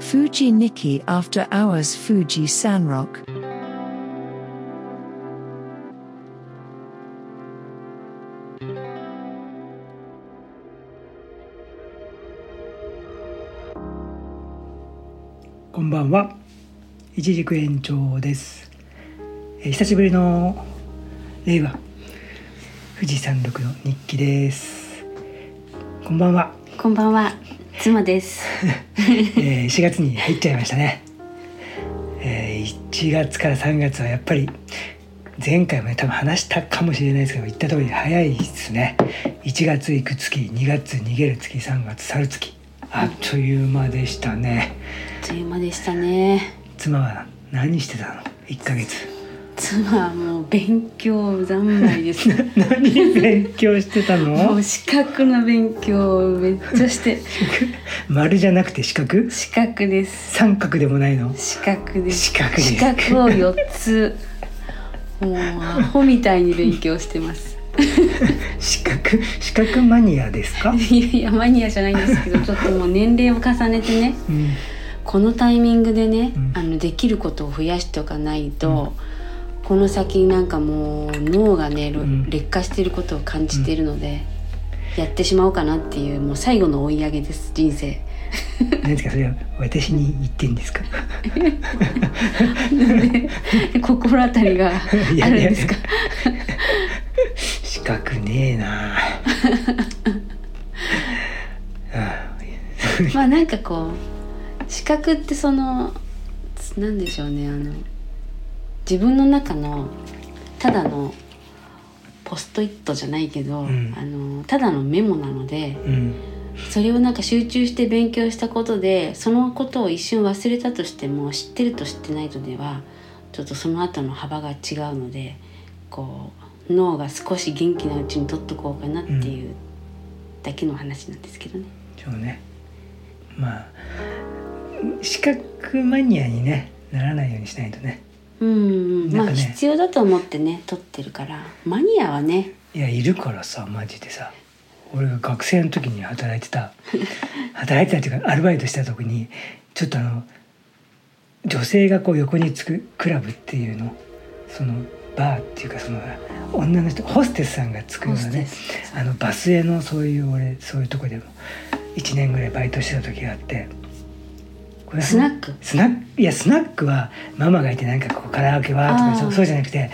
Fuji Nikki After Hours Fuji Sanrock. こんばんは一軸延長です、えー久しぶりの令和富士山麓の日記ですこんばんは、こんばんは、妻です。えー4月に入っちゃいましたね、えー1月から3月はやっぱり前回もね多分話したかもしれないですけど言った通り早いですね。1月行く月2月逃げる月3月去る月。あっという間でしたね。あっという間でしたね。妻は何してたの？1ヶ月妻はもう勉強三昧です。何勉強してたものう資格の勉強をめっちゃして、丸じゃなくて四角資格です。三角でもないの？資格です。四角です資格を四つ。もうアホみたいに勉強してます。四角四角マニアですか、いやいやマニアじゃないんですけど、ちょっともう年齢を重ねてね、うん、このタイミングでね、うんあのできることを増やしておかないと、この先なんかもう脳がね、ん。劣化していることを感じているので、やってしまおうかなっていうもう最後の追い上げです人生。何ですかそれは？私に言ってんですか？心当たりがあるんですか？四角ねえな。あまあなんかこう視覚ってそのなんでしょうねあの自分の中のただのポストイットじゃないけど、ん。あのただのメモなのでうん。それをなんか集中して勉強したことでそのことを一瞬忘れたとしても知ってると知ってないとではちょっとその後の幅が違うのでこう脳が少し元気なうちに取っとこうかなっていうだけの話なんですけどね。そうね。まあ四角マニアにねならないようにしないとねうんうん、まあ必要だと思ってね取ってるから。マニアはね。いやいるからさマジでさ。俺が学生の時に働いてた。働いてたっていうかアルバイトした時にちょっとあの女性がこう横につくクラブっていうの。そのバーっていうかその女の人ホステスさんがつくようなねあのバスへのそういう俺そういうとこでも1年ぐらいバイトしてた時があってスナック？スナック？いやスナックはママがいてなんかこうカラオケはとかそうそうじゃなくて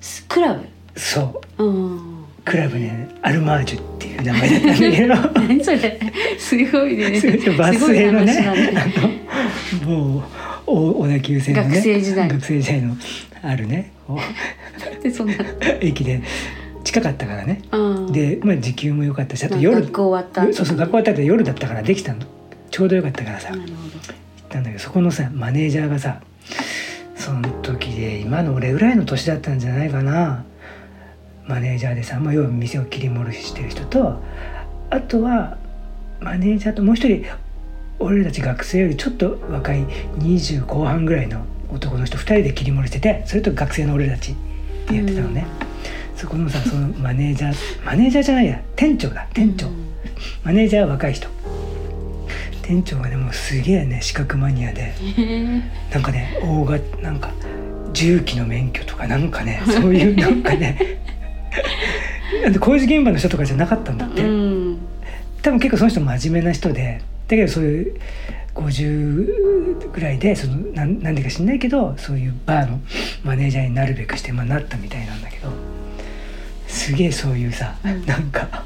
スクラブ？そう。うん。クラブねアルマージュっていう名前だったんだけど。何それ？すごいね。バスへのね。もうお小田急線のね学生時代。学生時代のあるね。こでそんな。う駅で近かったからね。うん。で、まあ、時給も良かったしあとまあ夜、学校終わった後。そうそう学校終わった後夜だったからできたのちょうどよかったからさ。行ったんだけどそこのさマネージャーがさその時で今の俺ぐらいの年だったんじゃないかな。マネージャーでさ、まあ、要は店を切り盛りしてる人とあとはマネージャーともう一人俺たち学生よりちょっと若い20後半ぐらいの男の人2人で切り盛りしててそれと学生の俺たちでやってたのね、そこのさそのマネージャーマネージャーじゃないや店長だ店長、うん。マネージャーは若い人店長がねもうすげえね資格マニアで。なんかね大型なんか重機の免許とかなんかねそういう なんかね。工事現場の人とかじゃなかったんだって、うん。多分結構その人真面目な人でだけどそういう50ぐらいでそのなんなんでか知んないけどそういうバーのマネージャーになるべくして、まあ、なったみたいなんだけど。すげえそういうさ、うん。なんか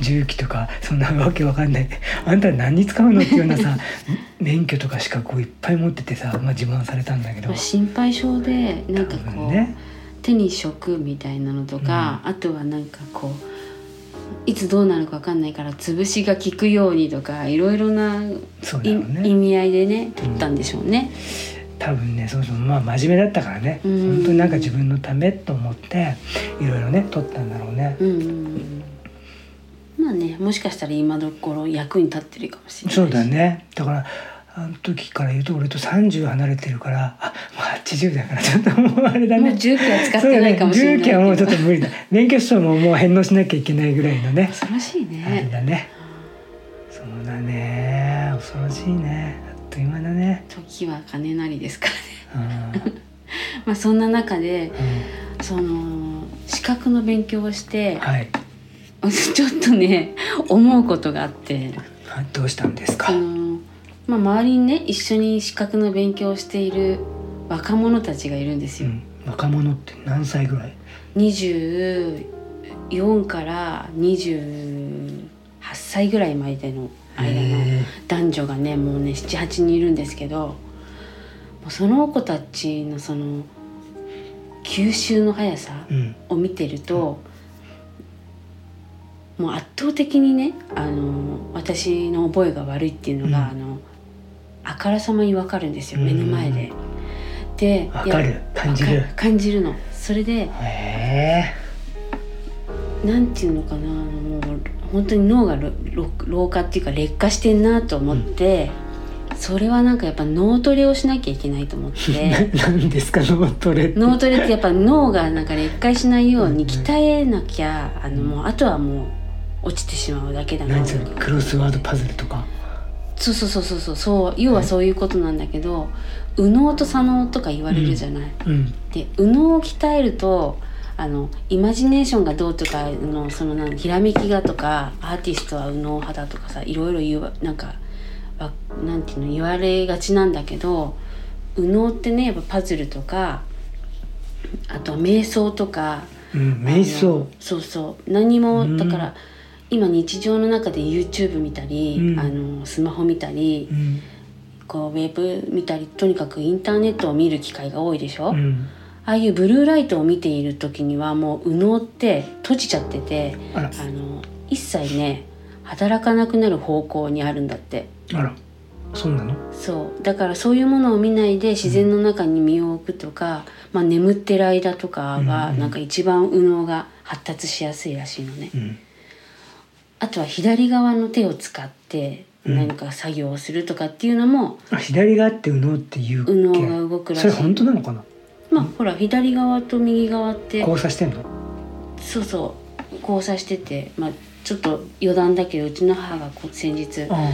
重機とかそんなわけわかんない。あんた何に使うのっていうようなさ 免許とか資格をいっぱい持っててさ、まあ、自慢されたんだけど。まあ心配性でなんか多こう、分ね。手に職みたいなのとか、あとはなんかこういつどうなるか分かんないから潰しが効くようにとかいろいろなね。意味合いでね取ったんでしょうね。多分ねそもそもまあ真面目だったからね。うん。本当になんか自分のためと思っていろいろね取ったんだろうね。うんうんうんまあねもしかしたら今どころ役に立ってるかもしれないし。そうだね。だからあの時から言うと俺と30離れてるからあもう80だからちょっともうあれだね。もう重機は使ってないかもしれないね重機はもうちょっと無理だ。免許証ももう返納しなきゃいけないぐらいのね。恐ろしいあれね。だね。そうだね。恐ろしいね。あっという間だね。時は金なりですからね。うん、まあそんな中でうその資格の勉強をしてん、はい ちょっとね思うことがあって。あどうしたんですそかの、まあ、周りにね一緒に資格の勉強をしている若者たちがいるんですよ。うん、若者って何歳ぐらい？24から28歳ぐらいまでの間のへ男女がねもうね78人いるんですけどその子たちのその吸収の速さを見てると、もう圧倒的にねあの私の覚えが悪いっていうのが、うん。あのあからさまに分かるんですようん。目の前で。でわかる。感じる。感じるの。それでへなんていうのかなもう本当に脳がろろ老化っていうか劣化してんなと思って、それはなんかやっぱ脳トレをしなきゃいけないと思っえて。何ですか脳トレって。脳トレってやっぱ脳がなんか劣化しないように鍛えなきゃあのもうあとはもう落ちてしまうだけだな。クロスワードパズルとか？そうそうそうそうそう。要はそういうことなんだけど右脳と左脳とか言われるじゃない？うん。で右脳を鍛えるとあのイマジネーションがどうとかのそのなんひらめきがとかアーティストは右脳派だとかさいろいろ言わなんかわなんていうの言われがちなんだけど右脳ってねやっぱパズルとかあとは瞑想とかうん瞑想。そうそう。何もうんだから今日常の中で YouTube 見たり、うん。あのスマホ見たりうん。こうウェブ見たりとにかくインターネットを見る機会が多いでしょ、うん。ああいうブルーライトを見ている時にはもう右脳って閉じちゃっててあの一切ね働かなくなる方向にあるんだって。あら。そうなの？そう。だからそういうものを見ないで自然の中に身を置くとか、まあ、眠ってる間とかがうん。なんか一番右脳が発達しやすいらしいのね。うんあとは左側の手を使ってうん。何か作業をするとかっていうのもあ左側って右脳って言う右脳が動くらしい。それ本当なのかな？まあほら左側と右側って交差してんの？そうそう交差してて、まあ、ちょっと余談だけどうちの母が先日、まああ、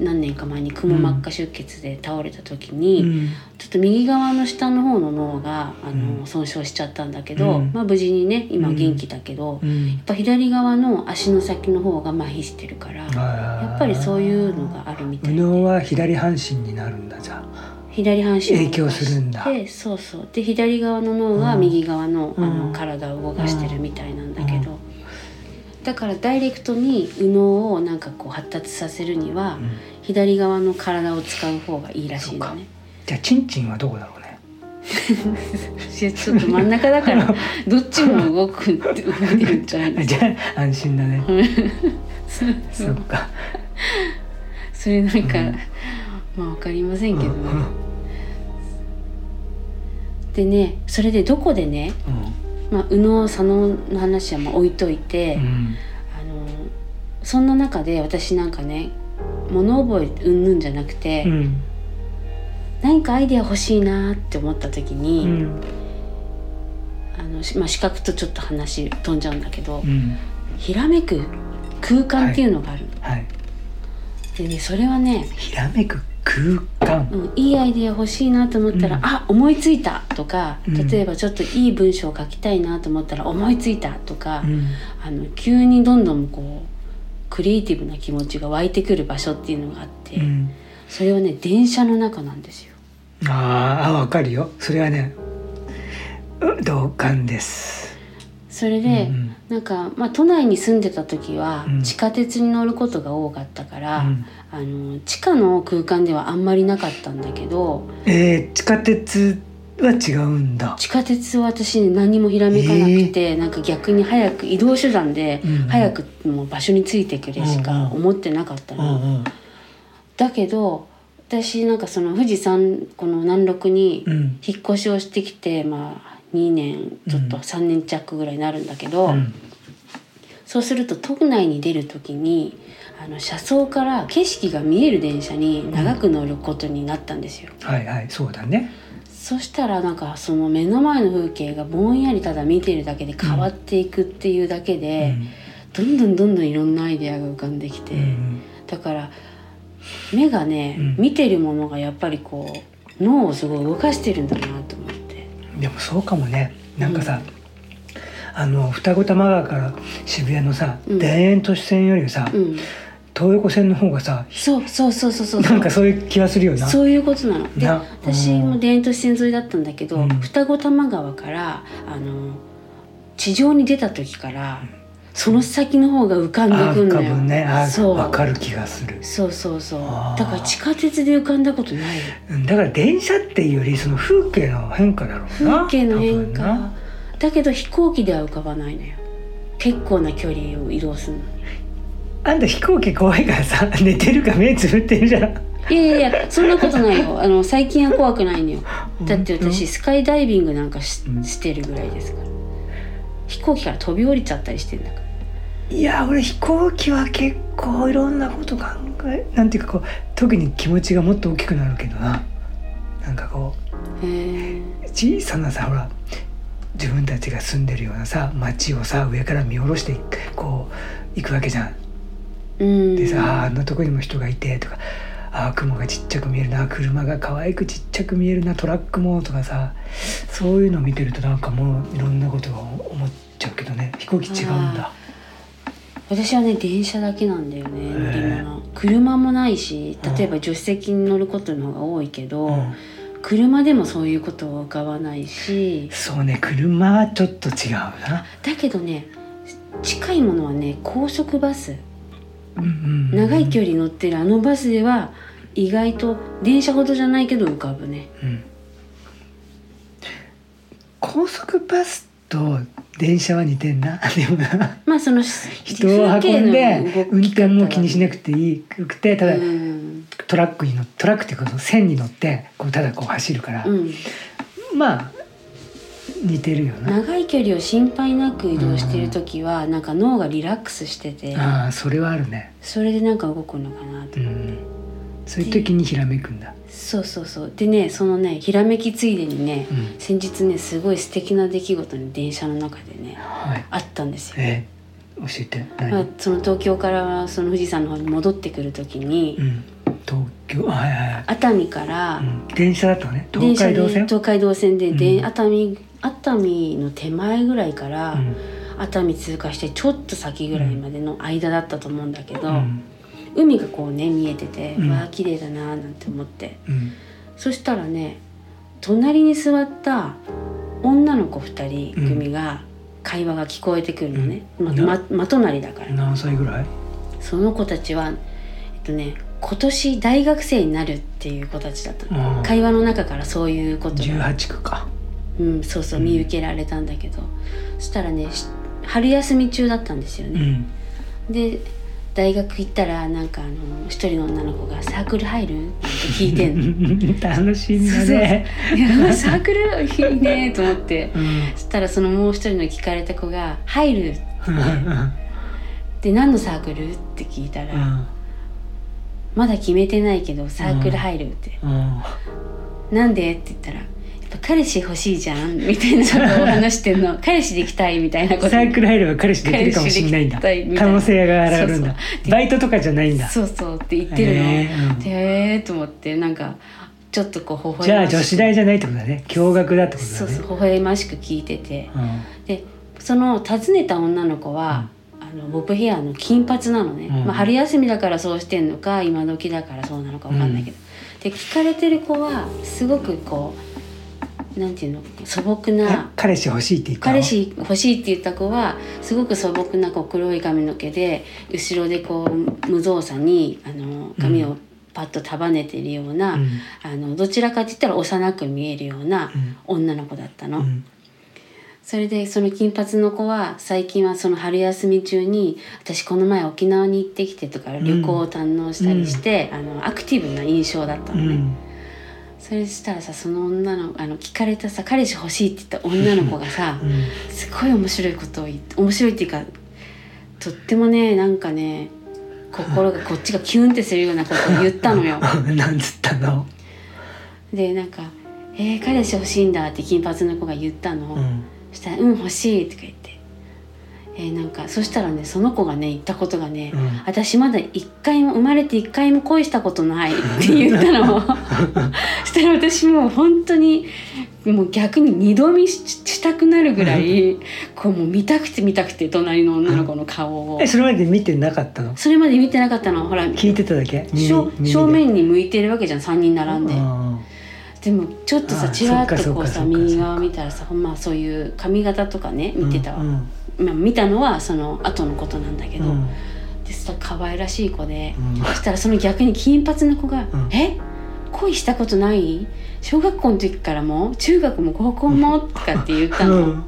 何年か前にくも膜下出血で倒れた時うに、ん。ちょっと右側の下の方の脳があの、うん。損傷しちゃったんだけど、うん。まあ、無事にね今うん元気だけど、やうん。っぱ左側の足の先の方が麻痺してるから、ややっぱりそういうのがあるみたい右で脳は左半身になるんだじゃあ。左半身影響するんだ。そうそう。で左側の脳がうん。右側の,、あうん。の体を動かしてるみたいなんだからダイレクトに右脳をなんかこう発達させるには、うん。左側の体を使う方がいいらしいのね。じゃあチンチンはどこだろうね。ちょっと真ん中だから どっちも動く動いてるんじゃないじか？ゃあ安心だね。そ そっか。それなんか、うん。まあわかりませんけどね。うん。でねそれでどこでね、まあ、右脳左脳の話はまあ置いといて、うん。あのそんな中で私なんかね物覚えうんぬんじゃなくて、うん。何かアイデア欲しいなって思った時うに、ん。あのしまあ、視覚とちょっと話飛んじゃうんだけど、うん。ひらめく空間っていうのがある、はい。でねそれはね、ひらめく空間。うん、いいアイデア欲しいなと思ったら「うん。あ思いついた!」とかうん。例えばちょっといい文章を書きたいなと思ったら「思いついた!」とか、うん。あの急にどんどんこうクリエイティブな気持ちが湧いてくる場所っていうのがあって、うん。それはね電車の中なんですよ。あーあわかるよ。それはねう同感です。それで、うん。なんか、まあ、都内に住んでた時はうん。地下鉄に乗ることが多かったから、うんあの地下の空間ではあんまりなかったんだけどえー地下鉄は違うんだ。地下鉄は私ね何もひらめかなくて、なんか逆に早く移動手段で早くもう場所についてくれしか思ってなかったうの。んうん。だけど私なんかその富士山この南麓にうん。引っ越しをしてきて、まあ2年ちょっと3年弱ぐらいになるんだけど、うんそうすると都内に出る時にあの車窓から景色が見える電車に長く乗ることになったんですよ。はいはいそうだね。そしたらなんかその目の前の風景がぼんやりただ見てるだけで変わっていくっていうだけで、どんどんどんどんいろんなアイデアが浮かんできて、だから目がね、うん。見てるものがやっぱりこう脳をすごい動かしてるんだなと思って。でもそうかもね。なんかさ、あの双子玉川から渋谷のさ、うん。田園都市線よりさ、うん。東横線の方がさそうそうそうそうそう。なんかそういう気がするよな。そういうことなの。でな私も田園都市線沿いだったんだけど、うん。双子玉川からあの地上に出た時からその先の方が浮かんでくんだよ。ぶね。あそう。分かる気がする。そうそうそう。だから地下鉄で浮かんだことない。だから電車っていうよりその風景の変化だろうな。風景の変化。なだけど飛行機では浮かばないのよ。結構な距離を移動するのに。あんた飛行機怖いからさ寝てるか目つぶってるじゃん。いやいやいやそんなことないよ。あの最近は怖くないのよ。だって私スカイダイビングなんかし,、うん。してるぐらいですから。飛行機から飛び降りちゃったりしてんだから。いや俺飛行機は結構いろんなこと考えなんていうかこう特に気持ちがもっと大きくなるけどな。なんかこう小さなさほら自分たちが住んでるようなさ街をさ上から見下ろしてこう行くわけじゃん。うん。でさあんなとこにも人がいてとかあー雲がちっちゃく見えるな車が可愛くちっちゃく見えるなトラックもとかさそういうの見てるとなんかもういろんなことが思っちゃうけどね。飛行機違うんだ。私はね電車だけなんだよね乗りへ物車もないし例えば助手席に乗ることの方が多いけど、うん車でもそういうことを浮かばないし。そうね車はちょっと違うな。だけどね近いものはね高速バス。うんうんうん。長い距離乗ってるあのバスでは意外と電車ほどじゃないけど浮かぶね。うん。高速バスと電車は似てんな。でもなまあその人を運んで運転も気にしなくてていいくてただうん、トラックに乗トラックっていうかその線に乗ってこうただこう走るから、うん、まあ似てるよな、長い距離を心配なく移動してる時はなんか脳がリラックスしてて。ああそれはあるね。それでなんか動くのかなとうんそういう時にひらめくんだ、そうそうそう。でねそのねひらめきついでにねうん、先日ねすごい素敵な出来事に電車の中でねはい。あったんですよ。えー、教えて。何、まあ、その東京からその富士山の方に戻ってくる時に、うん。東京はいはいはい、熱海からうん、電車だとね電車で東海道線？東海道線で、でうん。熱海熱海の手前ぐらいから、うん。熱海通過してちょっと先ぐらいまでの間だったと思うんだけど、うん海がこうね見えてて、うん。わあ綺麗だなーなんて思って。うん。そしたらね隣に座った女の子2人組が会話が聞こえてくるのね、うん。まま真隣だから、何歳ぐらい？その子たちはえっとね今年大学生になるっていう子たちだったの、うん会話の中からそういうことが、18区か。うん、そうそううん見受けられたんだけど、そしたらねし春休み中だったんですよね、うんで大学行ったらなんかあの一人の女の子が「サークル入る?」って聞いてんの。楽しみだね。いや サークルいいねと思って。うん。そしたらそのもう一人の聞かれた子が「入る」で何のサークルって聞いたら、うん。まだ決めてないけどサークル入るって、うん。なんでって言ったら彼氏欲しいじゃん？みたいなことを話してんの。彼氏できたいみたいなこと。サークル入れば彼氏できるかもしれないんだ。可能性が上がるんだ。バイトとかじゃないんだ。そうそうって言ってるの、へーうん。と思ってなんかちょっとこう微笑ましく。じゃあ女子大じゃないってことだね。共学だってことだね。そうそう微笑ましく聞いてて。うん。でその訪ねた女の子は、あのボブヘアの金髪なのね、うん。まあ、春休みだからそうしてんのか今時だからそうなのかわかんないけど、で聞かれてる子はすごくこうなんていうの？素朴えな彼氏欲しいって言ったの？彼氏欲しいって言った子はすごく素朴なこう黒い髪の毛で後ろでこう無造作にあの髪をパッと束ねてるような、うん。あのどちらかって言ったら幼く見えるようなうん。女の子だったの。うん。それでその金髪の子は最近はその春休み中に私この前沖縄に行ってきてとか旅行を堪能したりして、あのアクティブな印象だったのね、うんそれしたらさその女のあの聞かれたさ彼氏欲しいって言った女の子がさ うんすごい面白いことを言って面白いっていうかとってもねなんかね心が こっちがキュンってするようなことを言ったのよ。なんつったの？でなんか「えー、彼氏欲しいんだ」って金髪の子が言ったの。うんそしたら「うん欲しい」とか言って「えーなんかそしたらねその子がね言ったことがね、うん。私まだ一回も生まれて一回も恋したことないって言ったの したら私もう本当にもう逆に二度見ししたくなるぐらいこうもう見たくて見たくて隣の女の子の顔を。えそれまで見てなかったの？それまで見てなかったの。ほら聞いてただけ？耳正面に向いてるわけじゃん3人並んで。うんでもちょっとさあちらっとこうさ右側見たらさまあそういう髪型とかね見てたわ、うんまあ、見たのはその後のことなんだけど、うん。でそしたら可愛らしい子で、うん。そしたらその逆に金髪の子がうん「え？恋したことない？小学校の時からも？中学も高校も?」とかって言ったの、うん。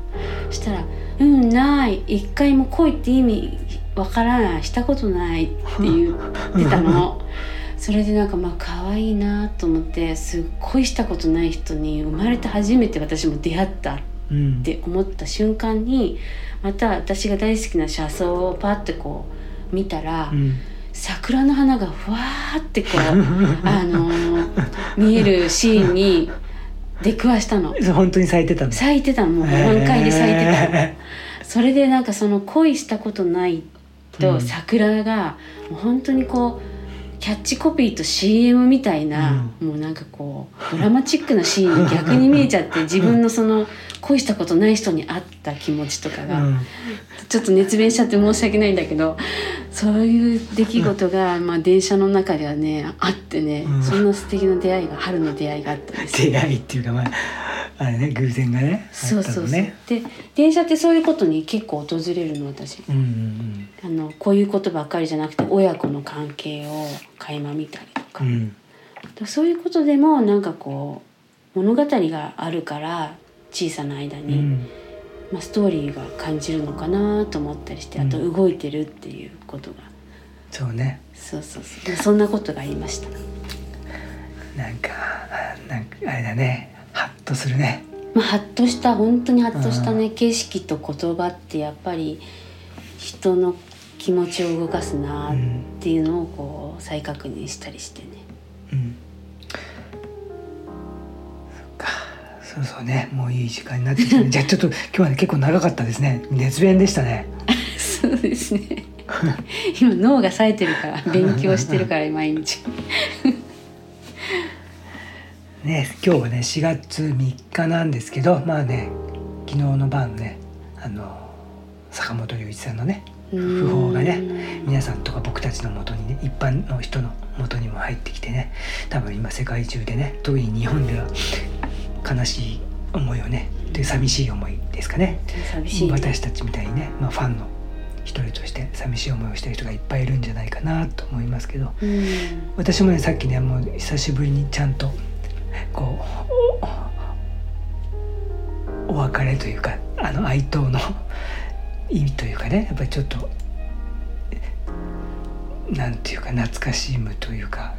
そしたら「うんない。一回も恋って意味わからないしたことない」って言ってたの。それでなんかまあ可愛いなと思ってすっごいしたことない人に生まれて初めて私も出会った。っうん。て思った瞬間にまた私が大好きな車窓をパッてこう見たら、うん。桜の花がふわーってこう あのー見えるシーンに出くわしたの。本当に咲いてたの。咲いてたの。もう満開で咲いてたの。それでなんかその恋したことないとうん。桜がもう本当にこうキャッチコピーと CM みたいな、もうなんかこうドラマチックなシーンに逆に見えちゃって自分のその恋したことない人に会った気持ちとかが、うん。ちょっと熱弁しちゃって申し訳ないんだけどそういう出来事が、まあ、電車の中ではねあってね、うん。そんな素敵な出会いが春の出会いがあったんですよ。出会いっていうかまああれね偶然がねあそうそうそう、で電車ってそういうことに結構訪れるの私。うんうんあのこういうことばっかりじゃなくて親子の関係を垣間見たりとか,、うん。そういうことでもなんかこう物語があるから小さな間に、うん。まあ、ストーリーが感じるのかなと思ったりしてあと動いてるっていうことが、そうね。そうそうそう。でそんなことがありました。なんかあなんかあれだねハッとするね。まあ、ハッとした本当にハッとしたね景色と言葉ってやっぱり人の気持ちを動かすなっていうのをこう再確認したりしてね。うん。そっか。そうそうね。もういい時間になってきたね。じゃあちょっと今日はね結構長かったですね。熱弁でしたね。そうですね。今脳が冴えてるから勉強してるから毎日ね今日はね4月3日なんですけどまあね昨日の晩ねあの坂本龍一さんのね訃報がね皆さんとか僕たちのもとにね一般の人のもとにも入ってきてね多分今世界中でね特に日本では悲しい思いをねで寂しい思いですかね。寂しい、ね、私たちみたいにね、まあ、ファンの一人として寂しい思いをしてる人がいっぱいいるんじゃないかなと思いますけどうん。私もねさっきねもう久しぶりにちゃんとこうお別れというかあの哀悼の意味というかねやっぱりちょっとなんていうか懐かしむというか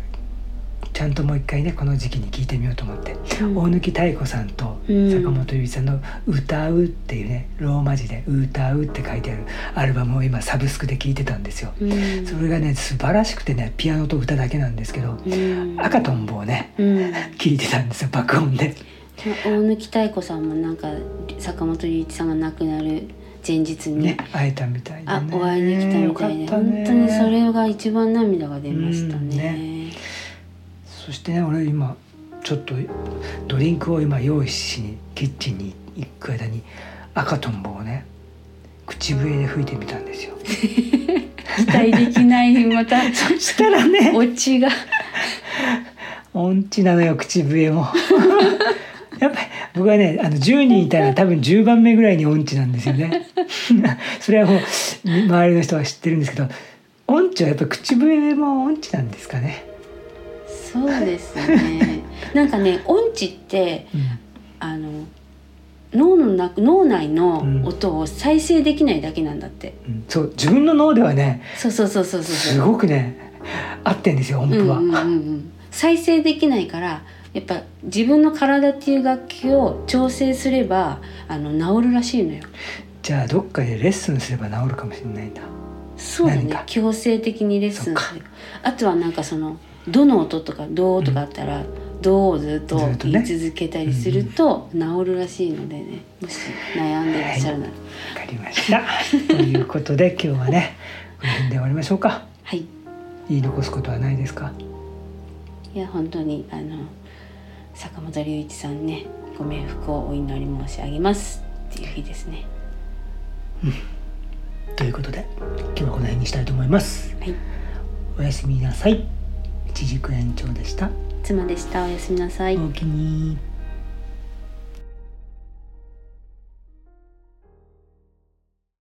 ちゃんともう一回ねこの時期に聞いてみようと思って、うん。大貫妙子さんとうん。坂本龍一さんの「歌う」っていうねローマ字で「歌う」って書いてあるアルバムを今サブスクで聴いてたんですよ。うん。それがね素晴らしくてねピアノと歌だけなんですけどうん。赤とんぼをねうん。聞いてたんですよ爆音で。大貫妙子さんもなんか坂本龍一さんが亡くなる前日に、ね会えたみたいであね。お会いできたみたいで、本当にそれが一番涙が出ましたうんねね。そしてね俺今ちょっとドリンクを今用意しにキッチンに行く間に赤とんぼをね口笛で吹いてみたんですよ。期待できないまた そしたらねオチが音痴なのよ口笛も。やっぱり僕はねあの10人いたら多分10番目ぐらいに音痴なんですよね。それはもう周りの人は知ってるんですけど音痴はやっぱり口笛も音痴なんですかね。そうですね。なんかね音痴ってうんあの脳のな脳内の音を再生できないだけなんだって。うんそう自分の脳ではねそうそうそうそうそうすそう。ごくね合ってんですよ音符は。うんうんうんうん。再生できないからやっぱ自分の体っていう楽器を調整すればあの治るらしいのよ。じゃあどっかでレッスンすれば治るかもしれないんだ。そうだね強制的にレッスンあとはなんかその「ど」の音とか「ど」とかあったら、「ど」をずっと言い続けたりすると治るらしいのでねもし悩んでいらっしゃるなら。わかりました。ということで今日はねこの辺で終わりましょうか。はい。言い残すことはないですか？いや本当にあの坂本龍一さんねご冥福をお祈り申し上げます。っていう日ですね。ということで今日はこの辺にしたいと思います。はい。おやすみなさい一軸延長でした。妻でした。おやすみなさい。おおきに